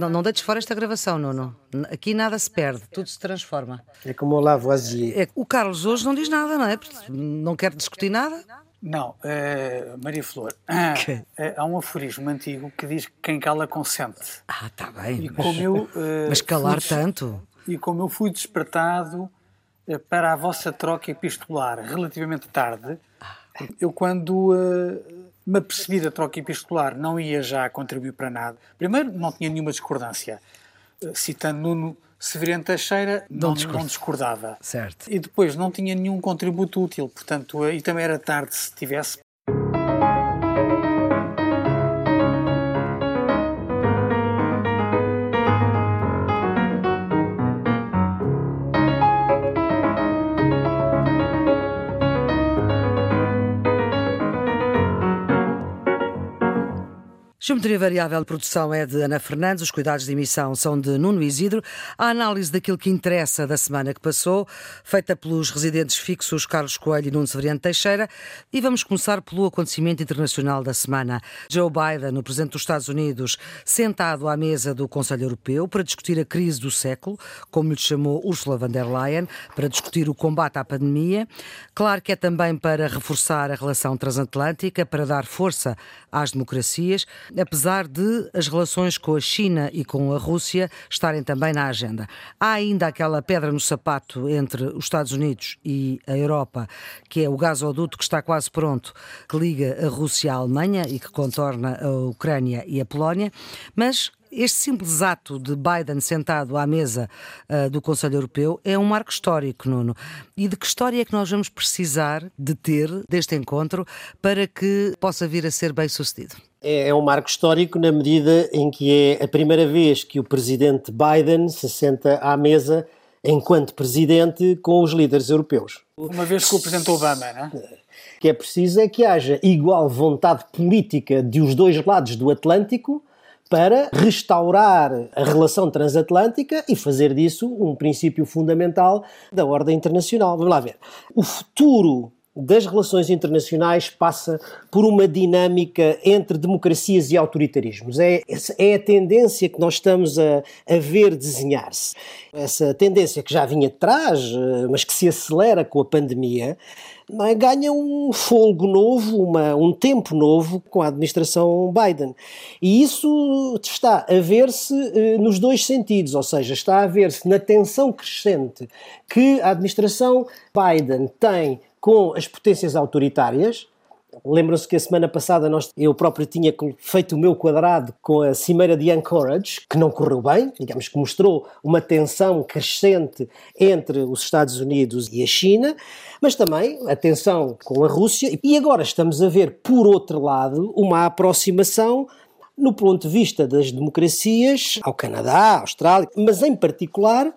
Não, não deites fora esta gravação, Nuno. Aqui nada se perde, tudo se transforma. É como o Lavoisier. É, o Carlos hoje não diz nada, não é? Não quer discutir nada. Não, uh, Maria Flor, uh, há um aforismo antigo que diz que quem cala consente. Ah, está bem. E mas, como eu, uh, mas calar tanto? E como eu fui despertado para a vossa troca epistolar relativamente tarde, eu quando me apercebi da troca epistolar não ia já contribuir para nada. Primeiro, não tinha nenhuma discordância. Citando Nuno Severino Teixeira não, não, não, discordava. Certo. E depois não tinha nenhum contributo útil, portanto, e também era tarde se tivesse Geometria Variável de Produção é de Ana Fernandes, os cuidados de emissão são de Nuno Isidro. A análise daquilo que interessa da semana que passou, feita pelos residentes fixos Carlos Coelho e Nuno Severiano Teixeira. E vamos começar pelo acontecimento internacional da semana. Joe Biden, o presidente dos Estados Unidos, sentado à mesa do Conselho Europeu para discutir a crise do século, como lhe chamou Ursula von der Leyen, para discutir o combate à pandemia. Claro que é também para reforçar a relação transatlântica, para dar força às democracias apesar de as relações com a China e com a Rússia estarem também na agenda. Há ainda aquela pedra no sapato entre os Estados Unidos e a Europa, que é o gasoduto que está quase pronto, que liga a Rússia à Alemanha e que contorna a Ucrânia e a Polónia, mas este simples ato de Biden sentado à mesa uh, do Conselho Europeu é um marco histórico, Nuno. E de que história é que nós vamos precisar de ter deste encontro para que possa vir a ser bem sucedido? É, é um marco histórico na medida em que é a primeira vez que o presidente Biden se senta à mesa enquanto presidente com os líderes europeus. Uma vez que o presidente Obama, não é? que é preciso é que haja igual vontade política de os dois lados do Atlântico para restaurar a relação transatlântica e fazer disso um princípio fundamental da ordem internacional. Vamos lá ver. O futuro das relações internacionais passa por uma dinâmica entre democracias e autoritarismos. É, é a tendência que nós estamos a, a ver desenhar-se. Essa tendência que já vinha de trás, eh, mas que se acelera com a pandemia, é? ganha um folgo novo, uma, um tempo novo com a administração Biden. E isso está a ver-se eh, nos dois sentidos, ou seja, está a ver-se na tensão crescente que a administração Biden tem com as potências autoritárias. Lembram-se que a semana passada nós, eu próprio tinha feito o meu quadrado com a Cimeira de Anchorage, que não correu bem, digamos que mostrou uma tensão crescente entre os Estados Unidos e a China, mas também a tensão com a Rússia. E agora estamos a ver, por outro lado, uma aproximação no ponto de vista das democracias ao Canadá, à Austrália, mas em particular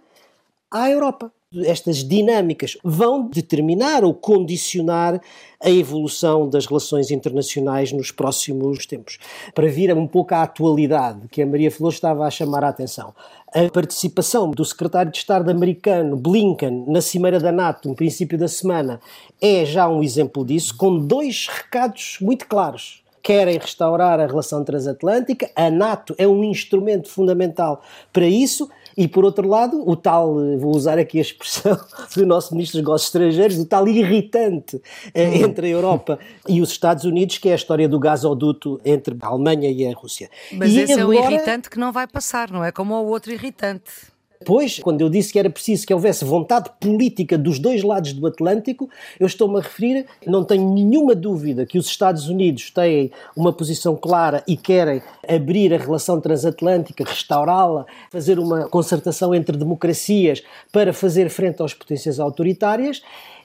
à Europa estas dinâmicas vão determinar ou condicionar a evolução das relações internacionais nos próximos tempos. Para vir um pouco à atualidade, que a Maria Flor estava a chamar a atenção. A participação do secretário de Estado americano Blinken na Cimeira da NATO, no princípio da semana, é já um exemplo disso, com dois recados muito claros querem restaurar a relação transatlântica. A NATO é um instrumento fundamental para isso. E por outro lado, o tal, vou usar aqui a expressão do nosso Ministro dos Negócios Estrangeiros, o tal irritante eh, entre a Europa e os Estados Unidos, que é a história do gasoduto entre a Alemanha e a Rússia. Mas e esse agora... é um irritante que não vai passar, não é como o outro irritante. Depois, quando eu disse que era preciso que houvesse vontade política dos dois lados do Atlântico, eu estou-me a referir, não tenho nenhuma dúvida que os Estados Unidos têm uma posição clara e querem abrir a relação transatlântica, restaurá-la, fazer uma concertação entre democracias para fazer frente às potências autoritárias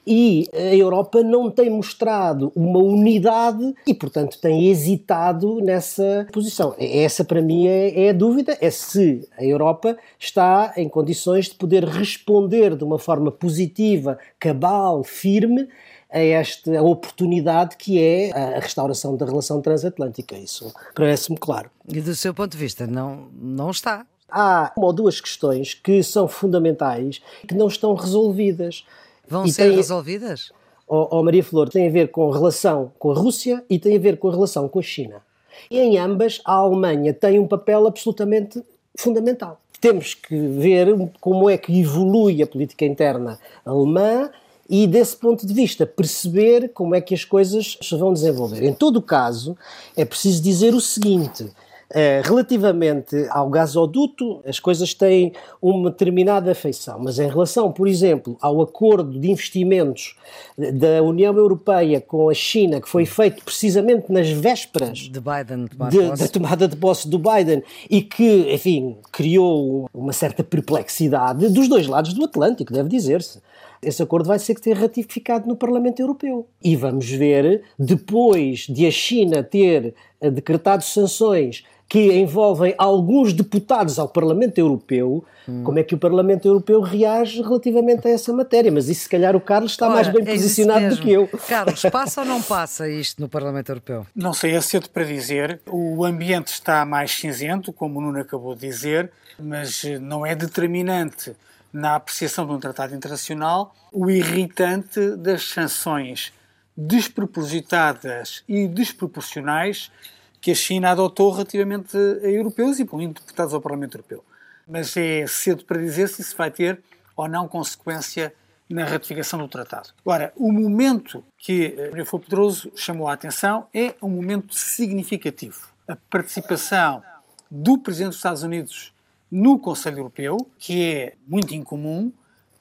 e a Europa não tem mostrado uma unidade e, portanto, tem hesitado nessa posição. Essa, para mim, é, é a dúvida: é se a Europa está em condições de poder responder de uma forma positiva, cabal, firme a esta oportunidade que é a restauração da relação transatlântica. Isso parece-me claro. E do seu ponto de vista, não, não está. Há uma ou duas questões que são fundamentais que não estão resolvidas. Vão e ser tem, resolvidas? Oh, oh, Maria Flor, tem a ver com a relação com a Rússia e tem a ver com a relação com a China. E em ambas, a Alemanha tem um papel absolutamente fundamental. Temos que ver como é que evolui a política interna alemã e, desse ponto de vista, perceber como é que as coisas se vão desenvolver. Em todo o caso, é preciso dizer o seguinte. Uh, relativamente ao gasoduto, as coisas têm uma determinada feição, mas em relação, por exemplo, ao acordo de investimentos da União Europeia com a China, que foi feito precisamente nas vésperas de Biden, de, da tomada de posse do Biden e que, enfim, criou uma certa perplexidade dos dois lados do Atlântico, deve dizer-se. Esse acordo vai ser que ter ratificado no Parlamento Europeu. E vamos ver, depois de a China ter eh, decretado sanções que envolvem alguns deputados ao Parlamento Europeu, hum. como é que o Parlamento Europeu reage relativamente a essa matéria. Mas isso, se calhar, o Carlos está Ora, mais bem é posicionado do que eu. Carlos, passa ou não passa isto no Parlamento Europeu? Não sei, é cedo para dizer. O ambiente está mais cinzento, como o Nuno acabou de dizer, mas não é determinante na apreciação de um tratado internacional o irritante das sanções despropositadas e desproporcionais que a China adotou relativamente a europeus, incluindo deputados ao Parlamento Europeu. Mas é cedo para dizer se isso vai ter ou não consequência na ratificação do tratado. Agora, o momento que Maria Flor Pedroso chamou a atenção é um momento significativo. A participação do Presidente dos Estados Unidos no Conselho Europeu, que é muito incomum,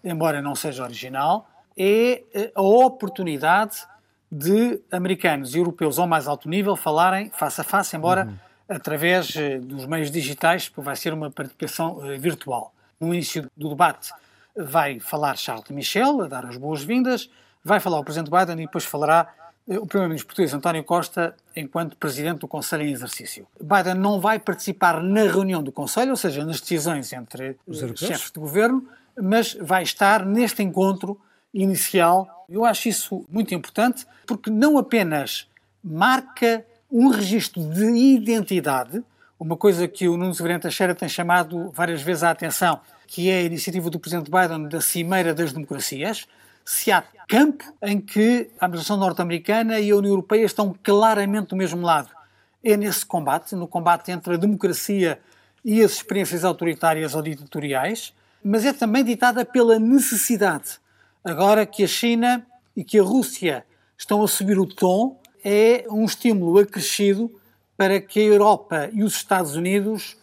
embora não seja original, é a oportunidade de americanos e europeus ao mais alto nível falarem face a face, embora uhum. através eh, dos meios digitais, porque vai ser uma participação uh, virtual. No início do debate vai falar Charles Michel, a dar as boas-vindas, vai falar o Presidente Biden e depois falará uh, o Primeiro-Ministro português António Costa enquanto Presidente do Conselho em exercício. Biden não vai participar na reunião do Conselho, ou seja, nas decisões entre os chefes de governo, mas vai estar neste encontro inicial. Eu acho isso muito importante porque não apenas marca um registro de identidade, uma coisa que o Nuno Severino Teixeira tem chamado várias vezes a atenção, que é a iniciativa do Presidente Biden da Cimeira das Democracias, se há campo em que a administração norte-americana e a União Europeia estão claramente do mesmo lado. É nesse combate, no combate entre a democracia e as experiências autoritárias ou ditatoriais, mas é também ditada pela necessidade Agora que a China e que a Rússia estão a subir o tom, é um estímulo acrescido para que a Europa e os Estados Unidos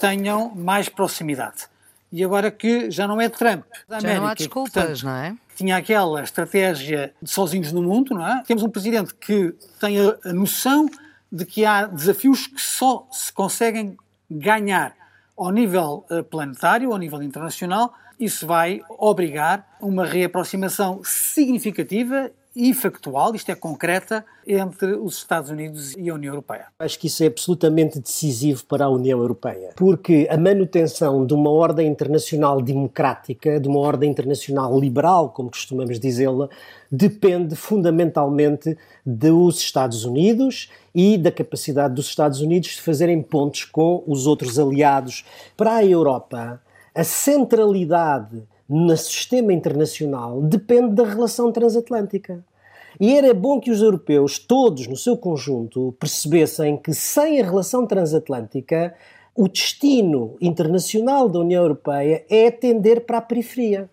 tenham mais proximidade. E agora que já não é Trump da América. Já não há desculpas, portanto, não é? Tinha aquela estratégia de sozinhos no mundo, não é? Temos um presidente que tem a, noção de que há desafios que só se conseguem ganhar ao nível eh, planetário, ao nível internacional, isso vai obrigar uma reaproximação significativa e factual, isto é concreta, entre os Estados Unidos e a União Europeia. Acho que isso é absolutamente decisivo para a União Europeia, porque a manutenção de uma ordem internacional democrática, de uma ordem internacional liberal, como costumamos dizê-la, depende fundamentalmente dos Estados Unidos e da capacidade dos Estados Unidos de fazerem pontos com os outros aliados. Para a Europa, a centralidade no sistema internacional depende da relação transatlântica. E era bom que os europeus, todos no seu conjunto, percebessem que sem a relação transatlântica, o destino internacional da União Europeia é tender para a periferia.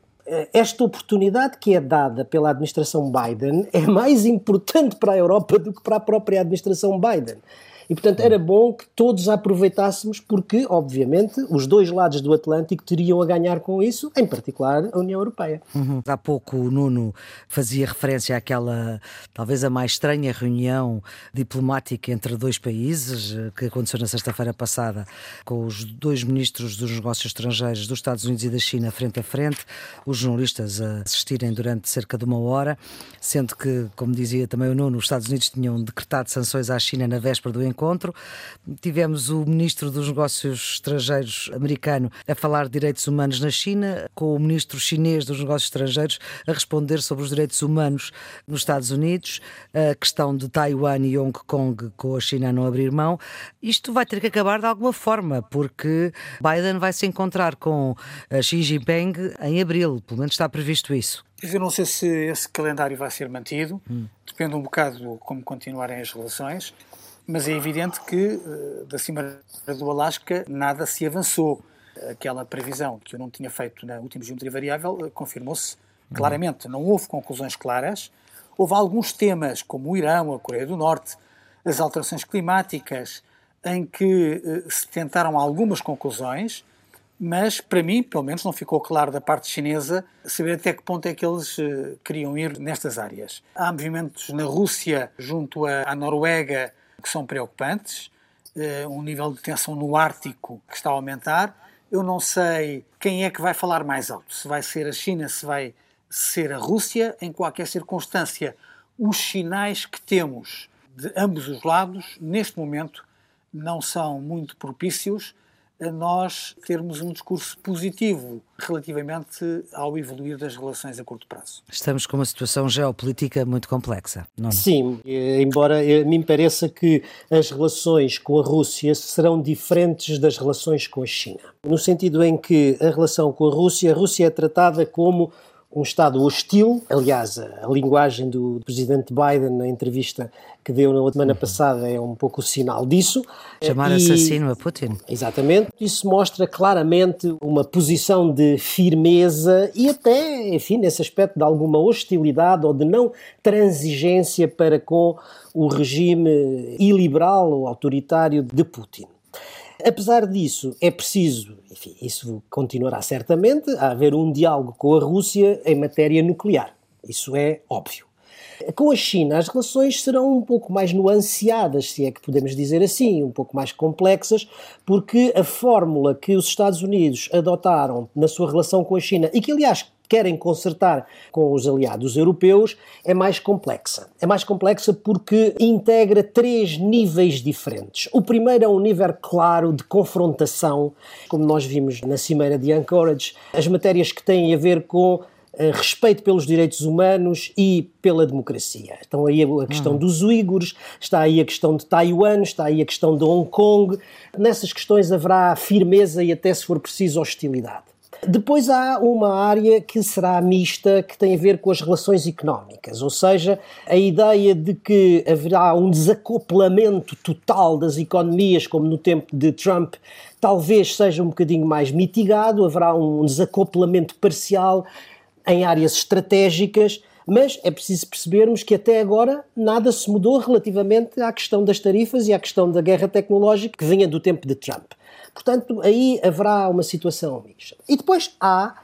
Esta oportunidade que é dada pela administração Biden é mais importante para a Europa do que para a própria administração Biden. E, portanto, era bom que todos aproveitássemos, porque, obviamente, os dois lados do Atlântico teriam a ganhar com isso, em particular a União Europeia. Uhum. Há pouco o Nuno fazia referência àquela, talvez a mais estranha reunião diplomática entre dois países, eh, que aconteceu na sexta-feira passada, com os dois ministros dos negócios estrangeiros dos Estados Unidos e da China frente a frente, os jornalistas a assistirem durante cerca de uma hora, sendo que, como dizia também o Nuno, os Estados Unidos tinham decretado sanções à China na véspera do encontro encontro. Tivemos o ministro dos Negócios Estrangeiros americano a falar de direitos humanos na China, com o ministro chinês dos Negócios Estrangeiros a responder sobre os direitos humanos nos Estados Unidos, a questão de Taiwan e Hong Kong com a China a não abrir mão. Isto vai ter que acabar de alguma forma, porque Biden vai se encontrar com Xi Jinping em abril, pelo menos está previsto isso. Eu não sei se esse calendário vai ser mantido, hum. depende um bocado de como continuarem as relações. Mas é evidente que da Cimeira do Alasca nada se avançou. Aquela previsão que eu não tinha feito na última geometria variável confirmou-se claramente. Não houve conclusões claras. Houve alguns temas, como o Irão, a Coreia do Norte, as alterações climáticas, em que se tentaram algumas conclusões, mas para mim, pelo menos, não ficou claro da parte chinesa saber até que ponto é que eles queriam ir nestas áreas. Há movimentos na Rússia, junto à Noruega, que são preocupantes, uh, um nível de tensão no Ártico que está a aumentar. Eu não sei quem é que vai falar mais alto, se vai ser a China, se vai ser a Rússia. Em qualquer circunstância, os sinais que temos de ambos os lados, neste momento, não são muito propícios a nós termos um discurso positivo relativamente ao evoluir das relações a curto prazo. Estamos com uma situação geopolítica muito complexa, não é? Sim, embora me pareça que as relações com a Rússia serão diferentes das relações com a China. No sentido em que a relação com a Rússia, a Rússia é tratada como um Estado hostil. Aliás, a, linguagem do presidente Biden na entrevista que deu na semana uhum. passada é um pouco o sinal disso. Chamar e, assassino a Putin. Exatamente. Isso mostra claramente uma posição de firmeza e até, enfim, nesse aspecto de alguma hostilidade ou de não transigência para com o regime iliberal ou autoritário de Putin. Apesar disso, é preciso, enfim, isso continuará certamente, a haver um diálogo com a Rússia em matéria nuclear. Isso é óbvio. Com a China, as relações serão um pouco mais nuanceadas, se é que podemos dizer assim, um pouco mais complexas, porque a fórmula que os Estados Unidos adotaram na sua relação com a China, e que, aliás, querem consertar com os aliados europeus é mais complexa. É mais complexa porque integra três níveis diferentes. O primeiro é um nível claro de confrontação, como nós vimos na Cimeira de Anchorage, as matérias que têm a ver com eh, respeito pelos direitos humanos e pela democracia. Então aí a questão uhum. dos uigures, está aí a questão de Taiwan, está aí a questão de Hong Kong. Nessas questões haverá firmeza e até se for preciso hostilidade. Depois há uma área que será mista, que tem a ver com as relações económicas, ou seja, a ideia de que haverá um desacoplamento total das economias, como no tempo de Trump, talvez seja um bocadinho mais mitigado, haverá um desacoplamento parcial em áreas estratégicas, mas é preciso percebermos que até agora nada se mudou relativamente à questão das tarifas e à questão da guerra tecnológica que vinha do tempo de Trump. Portanto, aí haverá uma situação mista. E depois há,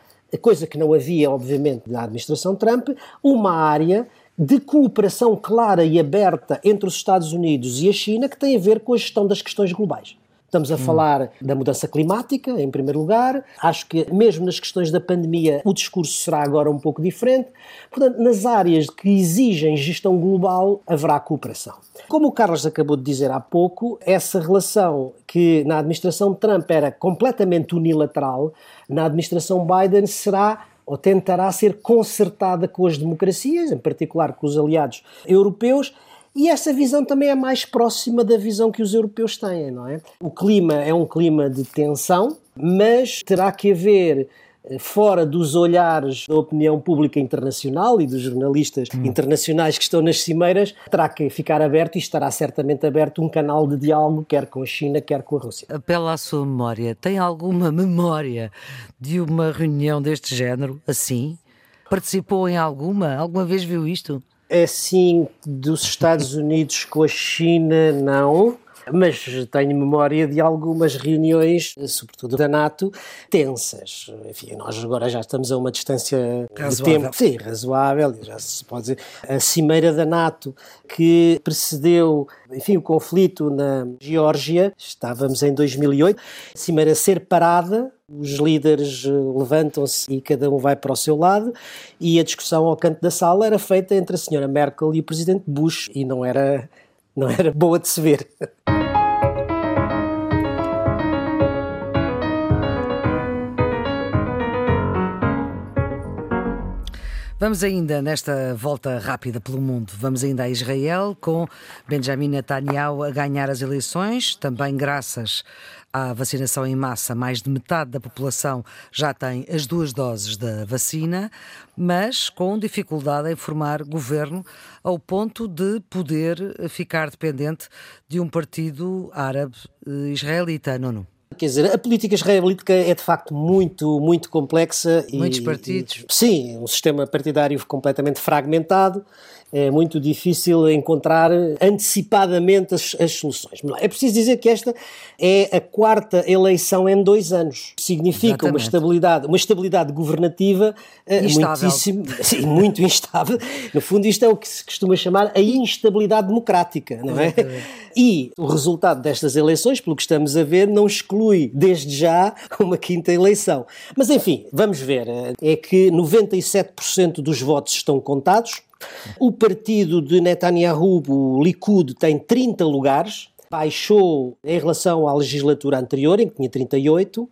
coisa que não havia, obviamente, na administração Trump, uma área de cooperação clara e aberta entre os Estados Unidos e a China que tem a ver com a gestão das questões globais. Estamos a hum. falar da mudança climática, em primeiro lugar. Acho que, mesmo nas questões da pandemia, o discurso será agora um pouco diferente. Portanto, nas áreas que exigem gestão global, haverá cooperação. Como o Carlos acabou de dizer há pouco, essa relação que na administração Trump era completamente unilateral, na administração Biden será ou tentará ser consertada com as democracias, em particular com os aliados europeus, e essa visão também é mais próxima da visão que os europeus têm, não é? O clima é um clima de tensão, mas terá que haver eh, fora dos olhares da opinião pública internacional e dos jornalistas hum. internacionais que estão nas cimeiras, terá que ficar aberto e estará certamente aberto um canal de diálogo, quer com a China, quer com a Rússia. Apela à sua memória. Tem alguma memória de uma reunião deste género, assim? Participou em alguma? Alguma vez viu isto? Assim, dos Estados Unidos com a China, não. Mas tenho memória de algumas reuniões, sobretudo da NATO, tensas. Enfim, nós agora já estamos a uma distância razoável. de tempo sim, razoável, já se pode dizer. A cimeira da NATO, que precedeu enfim, o conflito na Geórgia, estávamos em 2008, a cimeira ser parada, os líderes eh, levantam-se e cada um vai para o seu lado, e a discussão ao canto da sala era feita entre a senhora Merkel e o presidente Bush, e não era, não era boa de se ver. Vamos ainda nesta volta rápida pelo mundo, vamos ainda a Israel com Benjamin Netanyahu a ganhar as eleições, também graças Há vacinação em massa, mais de metade da população já tem as duas doses da vacina, mas com dificuldade em formar governo ao ponto de poder ficar dependente de um partido árabe eh, israelita, não? Quer dizer, a política israelítica é de facto muito, muito complexa. Muitos e, partidos. E, sim, um sistema partidário completamente fragmentado é muito difícil encontrar antecipadamente as, as, soluções. É preciso dizer que esta é a quarta eleição em dois anos. Significa uma estabilidade, uma estabilidade governativa eh, muitíssimo, sim, muito instável. No fundo, isto é o que se costuma chamar a instabilidade democrática, não é? Exatamente. E o resultado destas eleições, pelo que estamos a ver, não exclui desde já uma quinta eleição. Mas enfim, vamos ver. É que 97% dos votos estão contados, o partido de Netanyahu, o Likud, tem 30 lugares, baixou em relação à legislatura anterior, em que tinha 38.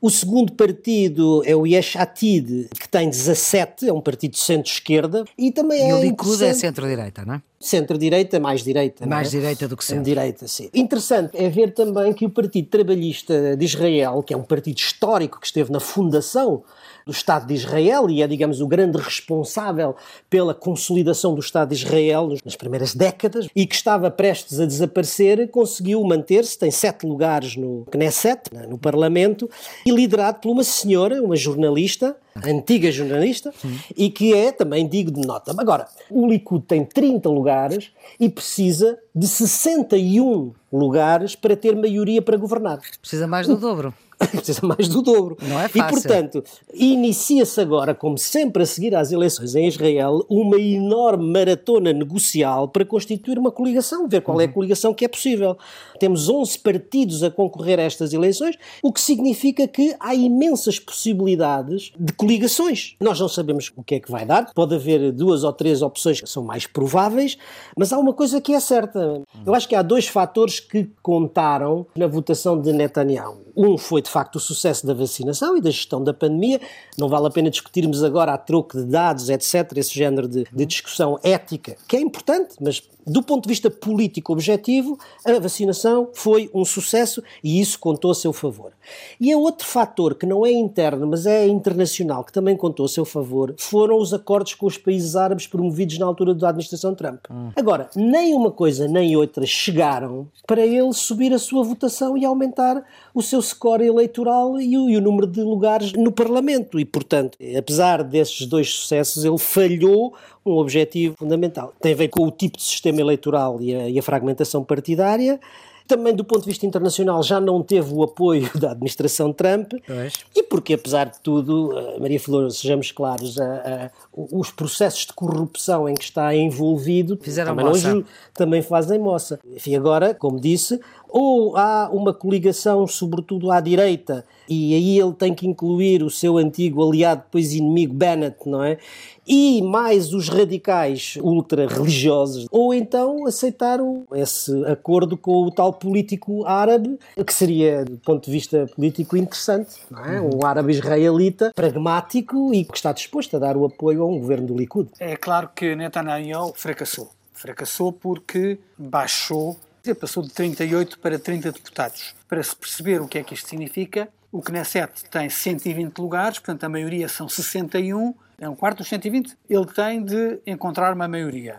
O segundo partido é o Yesh Atid, que tem 17, é um partido de centro-esquerda. E também e é. E o Likud é centro-direita, não é? Centro-direita, mais direita. Mais é? direita do que centro. Direita, sim. Interessante é ver também que o Partido Trabalhista de Israel, que é um partido histórico que esteve na fundação do Estado de Israel e é, digamos, o grande responsável pela consolidação do Estado de Israel nas primeiras décadas e que estava prestes a desaparecer, conseguiu manter-se, tem sete lugares no Knesset, no Parlamento, e liderado por uma senhora, uma jornalista, antiga jornalista, Sim. e que é também digno de nota. Agora, o Likud tem 30 lugares e precisa de 61 lugares para ter maioria para governar. Precisa mais do dobro. precisa mais do dobro. Não é fácil. E, portanto, inicia-se agora, como sempre a seguir às eleições em Israel, uma enorme maratona negocial para constituir uma coligação, ver qual é a uhum. coligação que é possível. Temos 11 partidos a concorrer a estas eleições, o que significa que há imensas possibilidades de coligações. Nós não sabemos o que é que vai dar, pode haver duas ou três opções que são mais prováveis, mas há uma coisa que é certa. Eu acho que há dois fatores que contaram na votação de Netanyahu. Um foi, de facto, o sucesso da vacinação e da gestão da pandemia. Não vale a pena discutirmos agora a troco de dados, etc., esse género de, de discussão ética, que é importante, mas do ponto de vista político objetivo, a vacinação foi um sucesso e isso contou a seu favor. E há outro fator que não é interno, mas é internacional, que também contou a seu favor, foram os acordos com os países árabes promovidos na altura da administração Trump. Agora, nem uma coisa nem outra chegaram para ele subir a sua votação e aumentar o seu score eleitoral e o, e o número de lugares no Parlamento. E, portanto, apesar desses dois sucessos, ele falhou um objetivo fundamental. Tem a ver com o tipo de sistema eleitoral e a, e a fragmentação partidária também do ponto de vista internacional já não teve o apoio da administração Trump pois. e porque apesar de tudo, eh, Maria Flor, sejamos claros, a, a, os processos de corrupção em que está envolvido Fizeram também, moça. também fazem moça. Enfim, agora, como disse, ou há uma coligação, sobretudo à direita, e aí ele tem que incluir o seu antigo aliado, depois inimigo, Bennett, não é? E mais os radicais ultra-religiosos, ou então aceitar esse acordo com o tal político árabe, que seria, do ponto de vista político, interessante, não é? Um árabe israelita, pragmático e que está disposto a dar o apoio a um governo do Likud. É claro que Netanyahu fracassou. Fracassou porque baixou passou de 38 para 30 deputados. Para se perceber o que é que isto significa, o Knesset tem 120 lugares, portanto a maioria são 61, é um quarto dos 120. Ele tem de encontrar uma maioria.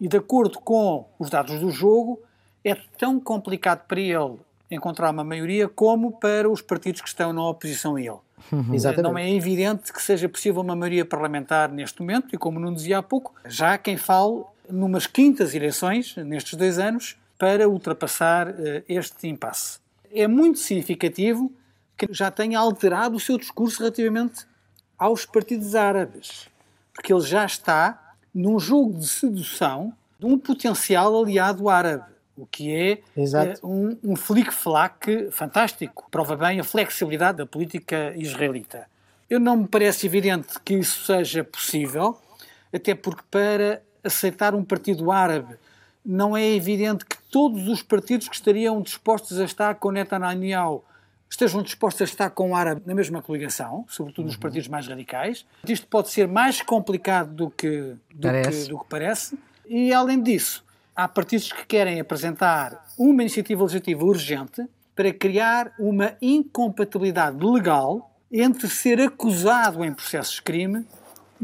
E de acordo com os dados do jogo, é tão complicado para ele encontrar uma maioria como para os partidos que estão na oposição a ele. Uhum. Não é evidente que seja possível uma maioria parlamentar neste momento, e como não dizia há pouco, já há quem fale numas quintas eleições, nestes dois anos, para ultrapassar uh, este impasse. É muito significativo que já tenha alterado o seu discurso relativamente aos partidos árabes, porque ele já está num jogo de sedução de um potencial aliado árabe, o que é uh, um, um flic-flac fantástico. Prova bem a flexibilidade da política israelita. Eu não me parece evidente que isso seja possível, até porque para aceitar um partido árabe não é evidente que todos os partidos que estariam dispostos a estar com Netanyahu estejam dispostos a estar com o árabe na mesma coligação, sobretudo nos uhum. partidos mais radicais. Isto pode ser mais complicado do que, do que, do que parece. E, além disso, há partidos que querem apresentar uma iniciativa legislativa urgente para criar uma incompatibilidade legal entre ser acusado em processos de crime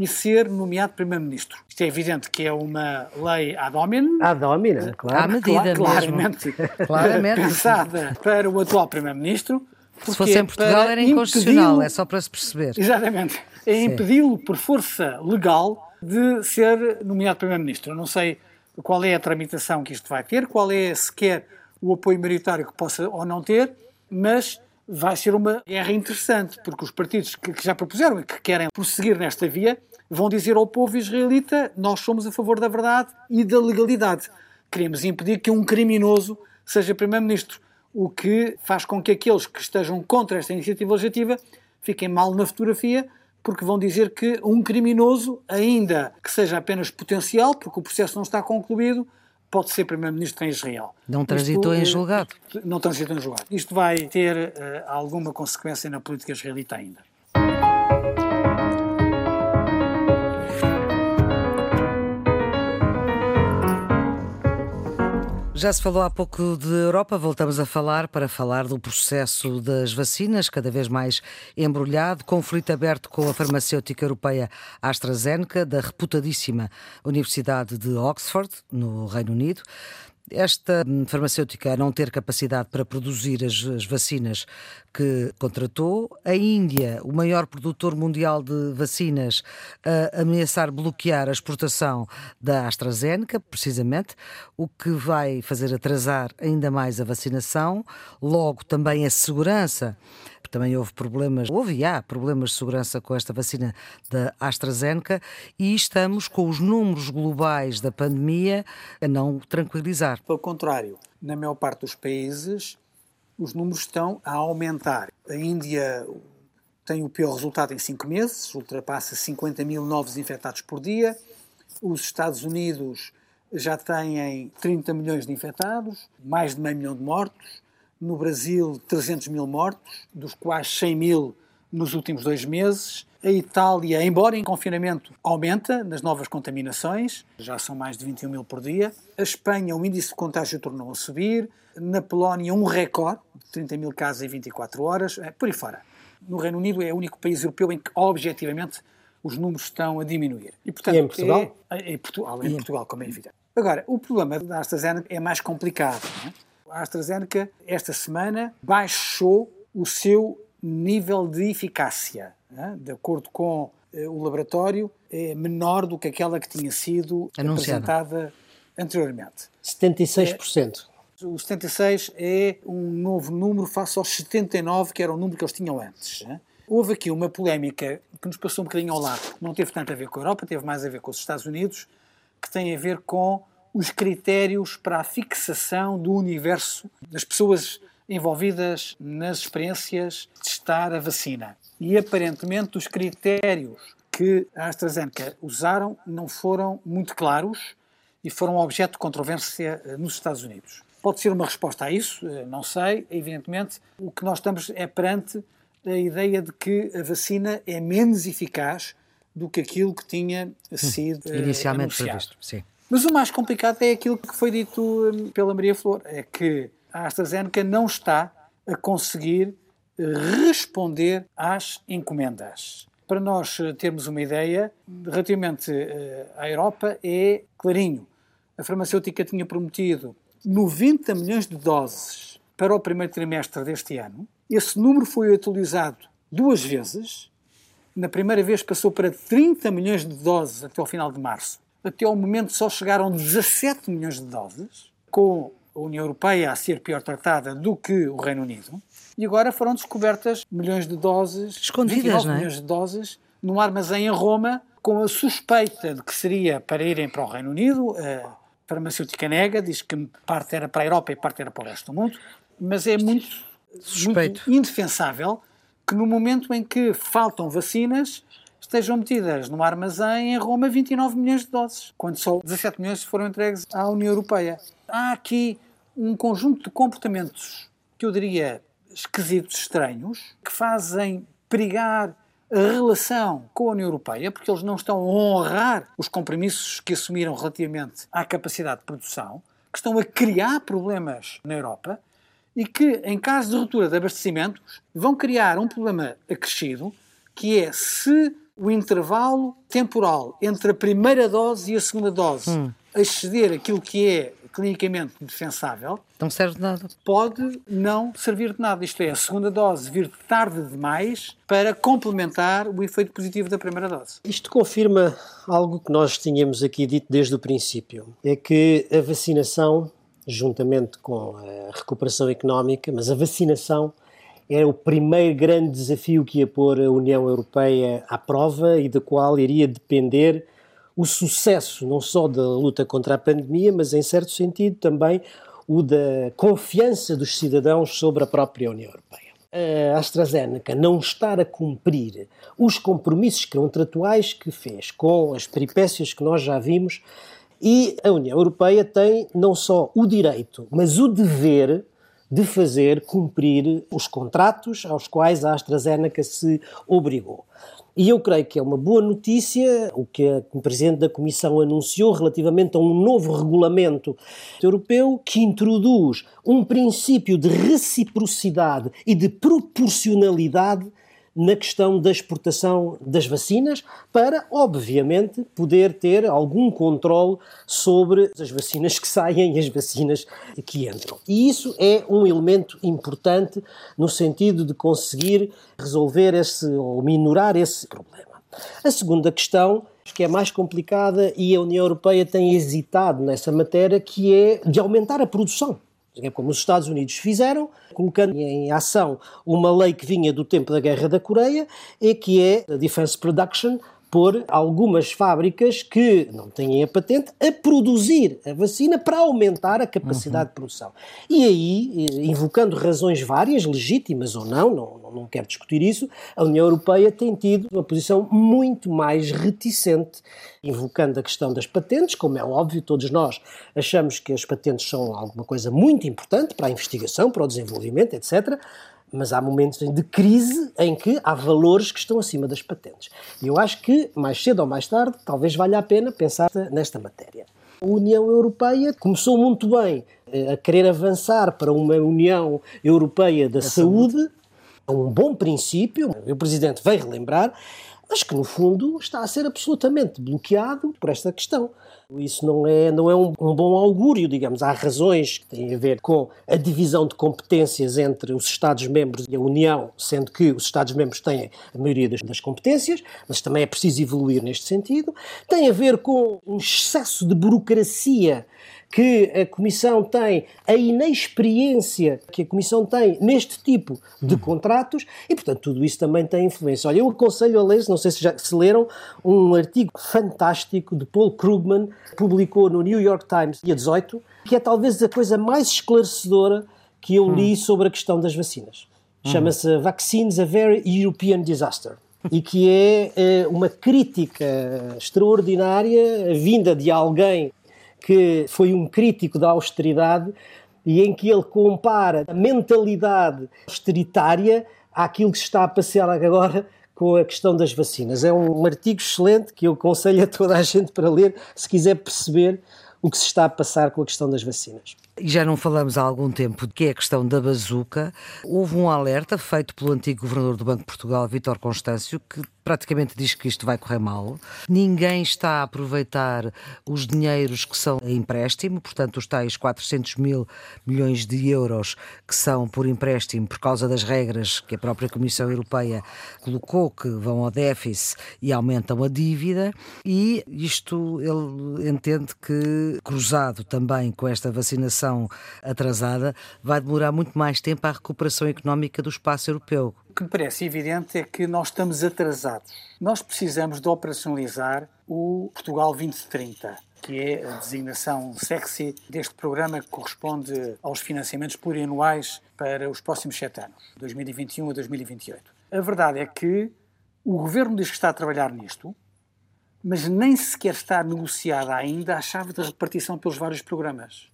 e ser nomeado Primeiro-Ministro. Isto é evidente que é uma lei ad hominem. Ad hominem, claro. À medida claramente, claramente. pensada para o atual Primeiro-Ministro. Se fosse em Portugal era inconstitucional, é só para se perceber. Exatamente. É impedi-lo por força legal de ser nomeado Primeiro-Ministro. Eu não sei qual é a tramitação que isto vai ter, qual é sequer o apoio meritório que possa ou não ter, mas vai ser uma guerra interessante, porque os partidos que, que já propuseram e que querem prosseguir nesta via vão dizer ao povo israelita: nós somos a favor da verdade e da legalidade. Queremos impedir que um criminoso seja primeiro-ministro, o que faz com que aqueles que estejam contra esta iniciativa legislativa fiquem mal na fotografia, porque vão dizer que um criminoso, ainda que seja apenas potencial, porque o processo não está concluído, pode ser Primeiro-Ministro em Israel. Não transitou Isto, em julgado. Não transitou em julgado. Isto vai ter uh, alguma consequência na política israelita ainda. Já se falou há pouco de Europa, voltamos a falar para falar do processo das vacinas, cada vez mais embrulhado, conflito aberto com a farmacêutica europeia AstraZeneca, da reputadíssima Universidade de Oxford, no Reino Unido. Esta farmacêutica a não ter capacidade para produzir as, as, vacinas que contratou, a Índia, o maior produtor mundial de vacinas, a ameaçar bloquear a exportação da AstraZeneca, precisamente, o que vai fazer atrasar ainda mais a vacinação, logo também a segurança também houve problemas, houve e há problemas de segurança com esta vacina da AstraZeneca e estamos com os números globais da pandemia a não tranquilizar. Pelo contrário, na maior parte dos países os números estão a aumentar. A Índia tem o pior resultado em cinco meses, ultrapassa 50 mil novos infectados por dia. Os Estados Unidos já têm 30 milhões de infectados, mais de meio milhão de mortos no Brasil 300 mil mortos, dos quais 100 mil nos últimos dois meses. A Itália, embora em confinamento, aumenta nas novas contaminações, já são mais de 21 mil por dia. A Espanha, o índice de contágio tornou a subir. Na Polónia, um recorde de 30 mil casos em 24 horas, é, por aí fora. No Reino Unido é o único país europeu em que, objetivamente, os números estão a diminuir. E, portanto, e em Portugal? É, em Portugal, em Portugal, como é evidente. Agora, o problema da AstraZeneca é mais complicado. Não é? A AstraZeneca, esta semana, baixou o seu nível de eficácia. Né? De acordo com eh, o laboratório, é menor do que aquela que tinha sido Anunciada. apresentada anteriormente. 76%. É, o 76 é um novo número face aos 79, que era o número que eles tinham antes. Né? Houve aqui uma polémica que nos passou um bocadinho ao lado, não teve tanto a ver com a Europa, teve mais a ver com os Estados Unidos, que tem a ver com os critérios para a fixação do universo das pessoas envolvidas nas experiências de testar a vacina. E aparentemente os critérios que a AstraZeneca usaram não foram muito claros e foram objeto de controvérsia eh, nos Estados Unidos. Pode ser uma resposta a isso, eh, não sei. Evidentemente, o que nós estamos é perante a ideia de que a vacina é menos eficaz do que aquilo que tinha sido hum, inicialmente anunciado. previsto. Sim. Mas o mais complicado é aquilo que foi dito hum, pela Maria Flor, é que a AstraZeneca não está a conseguir eh, responder às encomendas. Para nós eh, termos uma ideia, relativamente eh, à Europa, é clarinho. A farmacêutica tinha prometido 90 milhões de doses para o primeiro trimestre deste ano. Esse número foi atualizado duas vezes. Na primeira vez passou para 30 milhões de doses até ao final de março até ao momento só chegaram 17 milhões de doses, com a União Europeia a ser pior tratada do que o Reino Unido, e agora foram descobertas milhões de doses, escondidas, não é? milhões de doses, num armazém em Roma, com a suspeita de que seria para irem para o Reino Unido. A farmacêutica nega, diz que parte era para a Europa e parte era para o resto do mundo, mas é muito, muito indefensável que no momento em que faltam vacinas, estejam metidas no armazém em Roma 29 milhões de doses, quando só 17 milhões foram entregues à União Europeia. Há aqui um conjunto de comportamentos que eu diria esquisitos, estranhos, que fazem perigar a relação com a União Europeia, porque eles não estão a honrar os compromissos que assumiram relativamente à capacidade de produção, que estão a criar problemas na Europa e que, em caso de ruptura de abastecimento, vão criar um problema acrescido, que é se o intervalo temporal entre a primeira dose e a segunda dose hum. exceder aquilo que é clinicamente defensável, não serve de nada. Pode não servir de nada. Isto é, a segunda dose vir tarde demais para complementar o efeito positivo da primeira dose. Isto confirma algo que nós tínhamos aqui dito desde o princípio: é que a vacinação, juntamente com a recuperação económica, mas a vacinação era o primeiro grande desafio que ia pôr a União Europeia à prova e da qual iria depender o sucesso não só da luta contra a pandemia, mas em certo sentido também o da confiança dos cidadãos sobre a própria União Europeia. A AstraZeneca não estar a cumprir os compromissos contratuais que fez com as peripécias que nós já vimos e a União Europeia tem não só o direito, mas o dever de fazer cumprir os contratos aos quais a AstraZeneca se obrigou. E eu creio que é uma boa notícia o que o Presidente da Comissão anunciou relativamente a um novo regulamento europeu que introduz um princípio de reciprocidade e de proporcionalidade na questão da exportação das vacinas, para, obviamente, poder ter algum controle sobre as vacinas que saem e as vacinas que entram. E isso é um elemento importante no sentido de conseguir resolver esse ou minorar esse problema. A segunda questão que é mais complicada e a União Europeia tem hesitado nessa matéria, que é de aumentar a produção como os Estados Unidos fizeram, colocando em ação uma lei que vinha do tempo da Guerra da Coreia, e que é a Defense Production por algumas fábricas que não têm a patente a produzir a vacina para aumentar a capacidade uhum. de produção. E aí, invocando razões várias, legítimas ou não, não, não quero discutir isso, a União Europeia tem tido uma posição muito mais reticente, invocando a questão das patentes, como é óbvio, todos nós achamos que as patentes são alguma coisa muito importante para a investigação, para o desenvolvimento, etc mas há momentos de crise em que há valores que estão acima das patentes. E eu acho que, mais cedo ou mais tarde, talvez valha a pena pensar nesta matéria. A União Europeia começou muito bem eh, a querer avançar para uma União Europeia da, Saúde, saúde, é um bom princípio, o Presidente veio relembrar, mas que no fundo está a ser absolutamente bloqueado por esta questão. Isso não é, não é um, um, bom augúrio, digamos. Há razões que têm a ver com a divisão de competências entre os Estados-membros e a União, sendo que os Estados-membros têm a maioria das, das, competências, mas também é preciso evoluir neste sentido. Tem a ver com um excesso de burocracia que a Comissão tem, a inexperiência que a Comissão tem neste tipo de contratos e, portanto, tudo isso também tem influência. Olha, eu aconselho a ler, não sei se já se leram, um artigo fantástico de Paul Krugman, que publicou no New York Times, dia 18, que é talvez a coisa mais esclarecedora que eu li hum. sobre a questão das vacinas. Hum. Chama-se Vaccines a Very European Disaster e que é, é uma crítica extraordinária vinda de alguém que foi um crítico da austeridade e em que ele compara a mentalidade austeritária àquilo que se está a passear agora com a questão das vacinas. É um artigo excelente que eu aconselho a toda a gente para ler se quiser perceber o que se está a passar com a questão das vacinas. E já não falamos há algum tempo de que é a questão da bazuca. Houve um alerta feito pelo antigo governador do Banco de Portugal, Vítor Constâncio, que praticamente diz que isto vai correr mal. Ninguém está a aproveitar os dinheiros que são em empréstimo, portanto, os tais 400 mil milhões de euros que são por empréstimo por causa das regras que a própria Comissão Europeia colocou, que vão ao déficit e aumentam a dívida. E isto ele entende que, cruzado também com esta vacinação atrasada, vai demorar muito mais tempo a recuperação económica do espaço europeu. Que me parece evidente é que nós estamos atrasados. Nós precisamos de operacionalizar o Portugal 2030, que é a designação sexy deste programa que corresponde aos financiamentos plurianuais para os próximos sete anos, 2021 a 2028. A verdade é que o governo diz que está a trabalhar nisto, mas nem sequer está negociada ainda a chave da repartição pelos vários programas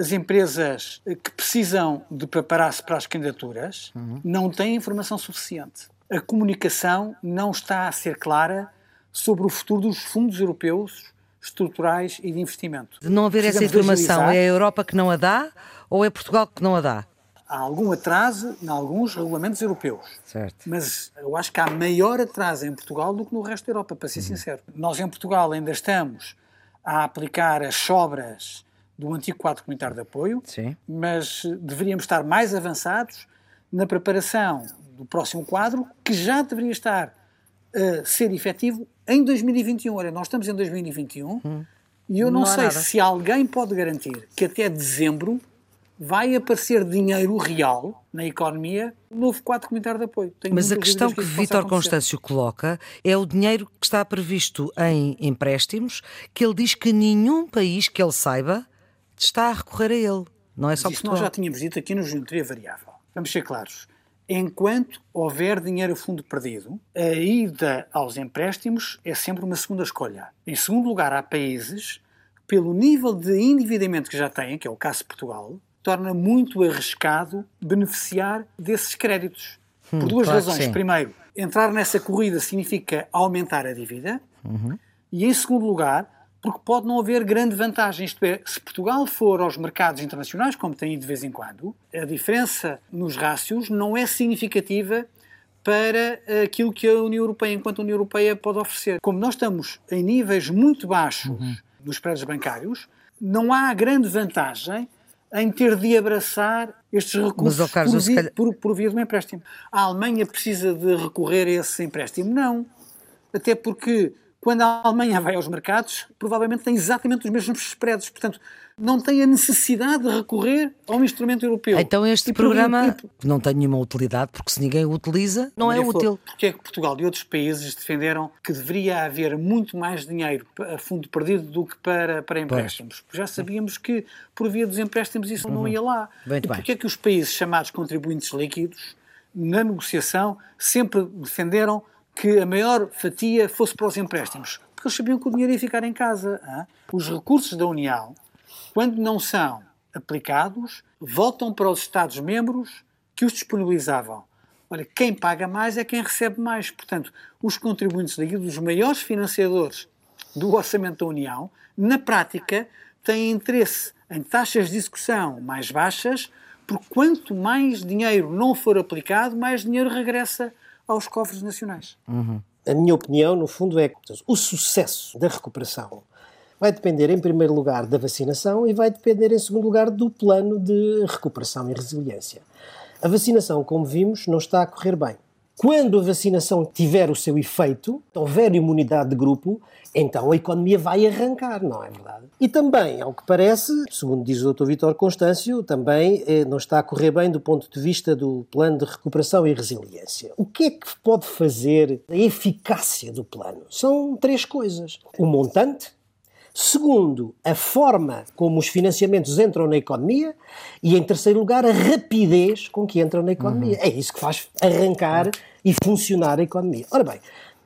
as empresas que precisam de preparar-se para as candidaturas uhum. não têm informação suficiente. A comunicação não está a ser clara sobre o futuro dos fundos europeus estruturais e de investimento. De não haver essa informação, é a Europa que não a dá ou é Portugal que não a dá? há algum atraso em alguns regulamentos europeus. Certo. Mas eu acho que há maior atraso em Portugal do que no resto da Europa, para ser sincero. Nós em Portugal ainda estamos a aplicar as sobras do antigo quadro comunitário de apoio, Sim. mas deveríamos estar mais avançados na preparação do próximo quadro, que já deveria estar a ser efetivo em 2021. Olha, nós estamos em 2021 e eu não, Não sei nada. se alguém pode garantir que até dezembro vai aparecer dinheiro real na economia no novo quadro comunitário de apoio. Tenho Mas a questão que possa Vítor. Constâncio coloca é o dinheiro que está previsto em empréstimos, que ele diz que nenhum país que ele saiba está a recorrer a ele. Não é só Mas Portugal. nós já tínhamos dito aqui no Geometria Variável. Vamos ser claros. Enquanto houver dinheiro a fundo perdido, a ida aos empréstimos é sempre uma segunda escolha. Em segundo lugar, há países, pelo nível de endividamento que já têm, que é o caso de Portugal, torna muito arriscado beneficiar desses créditos. Por duas claro razões. Primeiro, entrar nessa corrida significa aumentar a dívida. E em segundo lugar, porque pode não haver grande vantagem. Isto é, se Portugal for aos mercados internacionais, como tem ido de vez em quando, a diferença nos rácios não é significativa para aquilo que a União Europeia, enquanto a União Europeia, pode oferecer. Como nós estamos em níveis muito baixos nos prédios bancários, não há grande vantagem em ter de abraçar estes recursos ó, Carlos, por, eu se vi- calhar- por, por via de um empréstimo. A Alemanha precisa de recorrer a esse empréstimo? Não. Até porque quando a Alemanha vai aos mercados, provavelmente tem exatamente os mesmos spreads. Portanto, não tem a necessidade de recorrer a um instrumento europeu. Então este E por- programa e- não tem nenhuma utilidade, porque se ninguém o utiliza, não é Maria Flor, útil. Porque é que Portugal e outros países defenderam que deveria haver muito mais dinheiro a fundo perdido do que para, para empréstimos? Já sabíamos que, por via dos empréstimos, isso não ia lá. Uhum. Muito e porque é que os países chamados contribuintes líquidos, na negociação, sempre defenderam que a maior fatia fosse para os empréstimos? Porque eles sabiam que o dinheiro ia ficar em casa. hã? Os recursos da União, quando não são aplicados, voltam para os Estados-membros que os disponibilizavam. Olha, quem paga mais é quem recebe mais. Portanto, os contribuintes líquidos, os maiores financiadores do orçamento da União, na prática, têm interesse em taxas de execução mais baixas, porque quanto mais dinheiro não for aplicado, mais dinheiro regressa aos cofres nacionais. A minha opinião, no fundo, é que o sucesso da recuperação vai depender, em primeiro lugar, da vacinação e vai depender, em segundo lugar, do plano de recuperação e resiliência. A vacinação, como vimos, não está a correr bem. Quando a vacinação tiver o seu efeito, houver imunidade de grupo, então a economia vai arrancar, não é verdade? E também, ao que parece, segundo diz o Dr. Vítor Constâncio, também eh, não está a correr bem do ponto de vista do plano de recuperação e resiliência. O que é que pode fazer a eficácia do plano? São três coisas. O montante, Segundo, a forma como os financiamentos entram na economia. E, em terceiro lugar, a rapidez com que entram na economia. É isso que faz arrancar e funcionar a economia. Ora bem,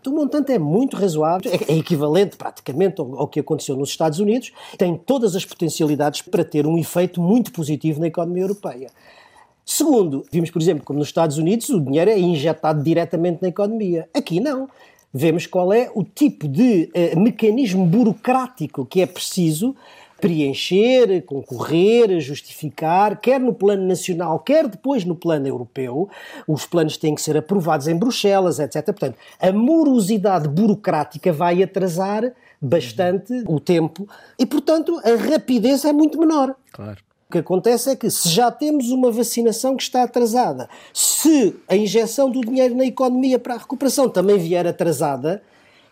o montante é muito razoável, é é equivalente praticamente ao, ao que aconteceu nos Estados Unidos, tem todas as potencialidades para ter um efeito muito positivo na economia europeia. Segundo, vimos, por exemplo, como nos Estados Unidos o dinheiro é injetado diretamente na economia. Aqui não. Vemos qual é o tipo de eh, mecanismo burocrático que é preciso preencher, concorrer, justificar, quer no plano nacional, quer depois no plano europeu. Os planos têm que ser aprovados em Bruxelas, etc. Portanto, a morosidade burocrática vai atrasar bastante o tempo e, portanto, a rapidez é muito menor. Claro. Que acontece é que se já temos uma vacinação que está atrasada, se a injeção do dinheiro na economia para a recuperação também vier atrasada,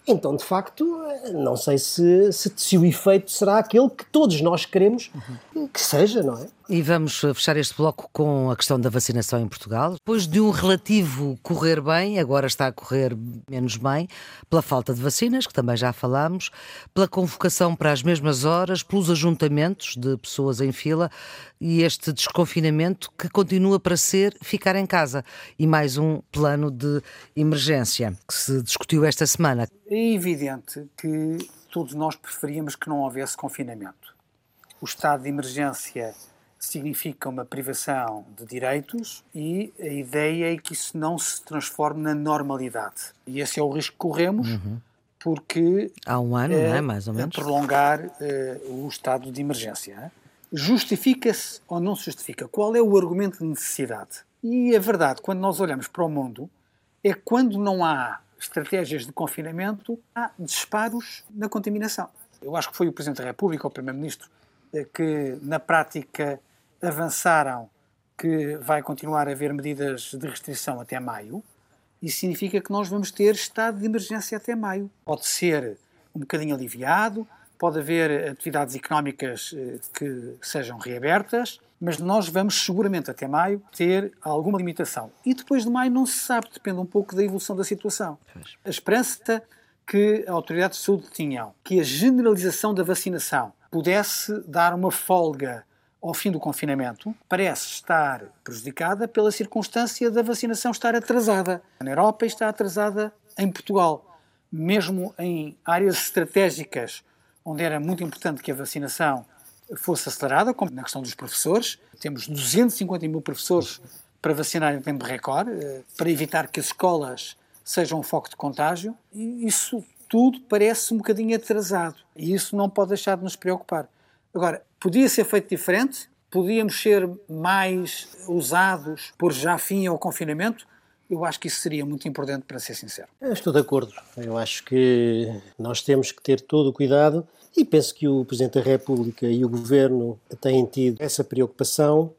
então de facto não sei se, se, se o efeito será aquele que todos nós queremos que seja, não é? E vamos fechar este bloco com a questão da vacinação em Portugal. Depois de um relativo correr bem, agora está a correr menos bem, pela falta de vacinas, que também já falámos, pela convocação para as mesmas horas, pelos ajuntamentos de pessoas em fila e este desconfinamento que continua para ser ficar em casa. E mais um plano de emergência que se discutiu esta semana. É evidente que todos nós preferíamos que não houvesse confinamento. O estado de emergência significa uma privação de direitos e a ideia é que isso não se transforme na normalidade. E esse é o risco que corremos, porque Há um ano, não é? Mais ou menos. prolongar eh, o estado de emergência. justifica-se ou não se justifica? Qual é o argumento de necessidade? E a verdade, quando nós olhamos para o mundo, é quando não há estratégias de confinamento, há disparos na contaminação. Eu acho que foi o Presidente da República, ou o Primeiro-Ministro, eh, que na prática avançaram que vai continuar a haver medidas de restrição até maio. Isso significa que nós vamos ter estado de emergência até maio. Pode ser um bocadinho aliviado, pode haver atividades económicas eh, que sejam reabertas, mas nós vamos seguramente até maio ter alguma limitação. E depois de maio não se sabe, depende um pouco da evolução da situação. A esperança que a autoridade de saúde tinham, que a generalização da vacinação pudesse dar uma folga ao fim do confinamento, parece estar prejudicada pela circunstância da vacinação estar atrasada. Na Europa está atrasada em Portugal. Mesmo em áreas estratégicas onde era muito importante que a vacinação fosse acelerada, como na questão dos professores. Temos 250 mil professores para vacinar em tempo recorde, eh, para evitar que as escolas sejam um foco de contágio. E isso tudo parece um bocadinho atrasado. E isso não pode deixar de nos preocupar. Agora, podia ser feito diferente? Podíamos ser mais usados por já fim ao confinamento? Eu acho que isso seria muito importante, para ser sincero. Eu estou de acordo. Eu acho que nós temos que ter todo o cuidado e penso que o Presidente da República e o Governo têm tido essa preocupação